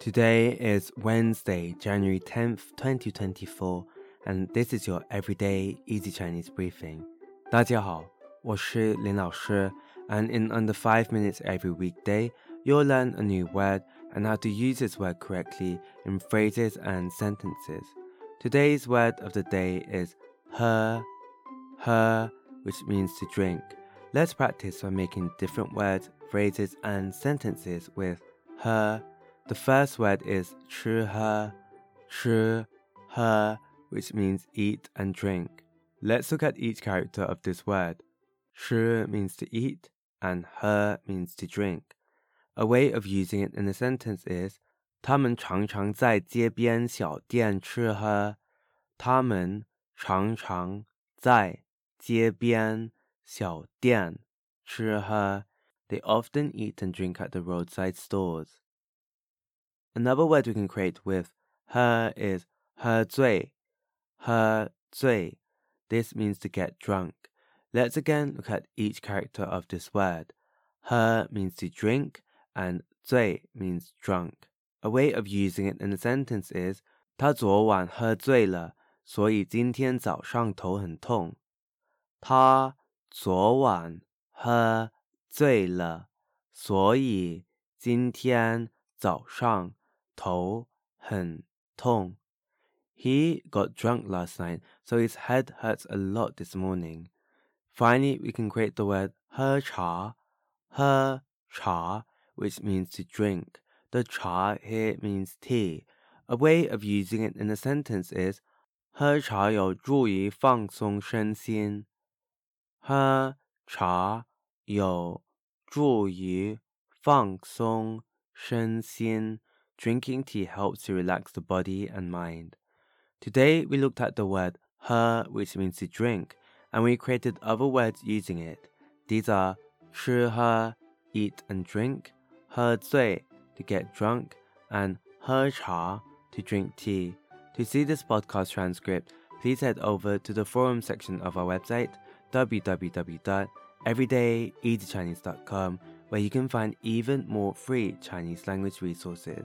Today is Wednesday, January 10th, 2024, and this is your everyday easy Chinese briefing. 大家好,我是林老师, and in under 5 minutes every weekday, you'll learn a new word and how to use this word correctly in phrases and sentences. Today's word of the day is hē, hē, which means to drink. Let's practice by making different words, phrases, and sentences with hē the first word is chīhē, chīhē, which means eat and drink. Let's look at each character of this word. Shu means to eat and hē means to drink. A way of using it in a sentence is 他们常常在街边小店吃喝。他们常常在街边小店吃喝。They often eat and drink at the roadside stores. Another word we can create with hē is 喝醉,喝醉. This means to get drunk. Let's again look at each character of this word. "Hē" means to drink and 醉 means drunk. A way of using it in a sentence is 他昨晚喝醉了，所以今天早上头很痛。他昨晚喝醉了，所以今天早上头很痛。He got drunk last night, so his head hurts a lot this morning. Finally, we can create the word hē chá, hē chá, which means to drink. The cha here means tea. A way of using it in a sentence is 喝茶有助于放松身心。喝茶有助于放松身心。Drinking tea helps to relax the body and mind. Today, we looked at the word hē, which means to drink, and we created other words using it. These are 吃喝, eat and drink, 喝醉, to get drunk, and 喝茶, to drink tea. To see this podcast transcript, please head over to the forum section of our website, www.everydayeasychinese.com, where you can find even more free Chinese language resources.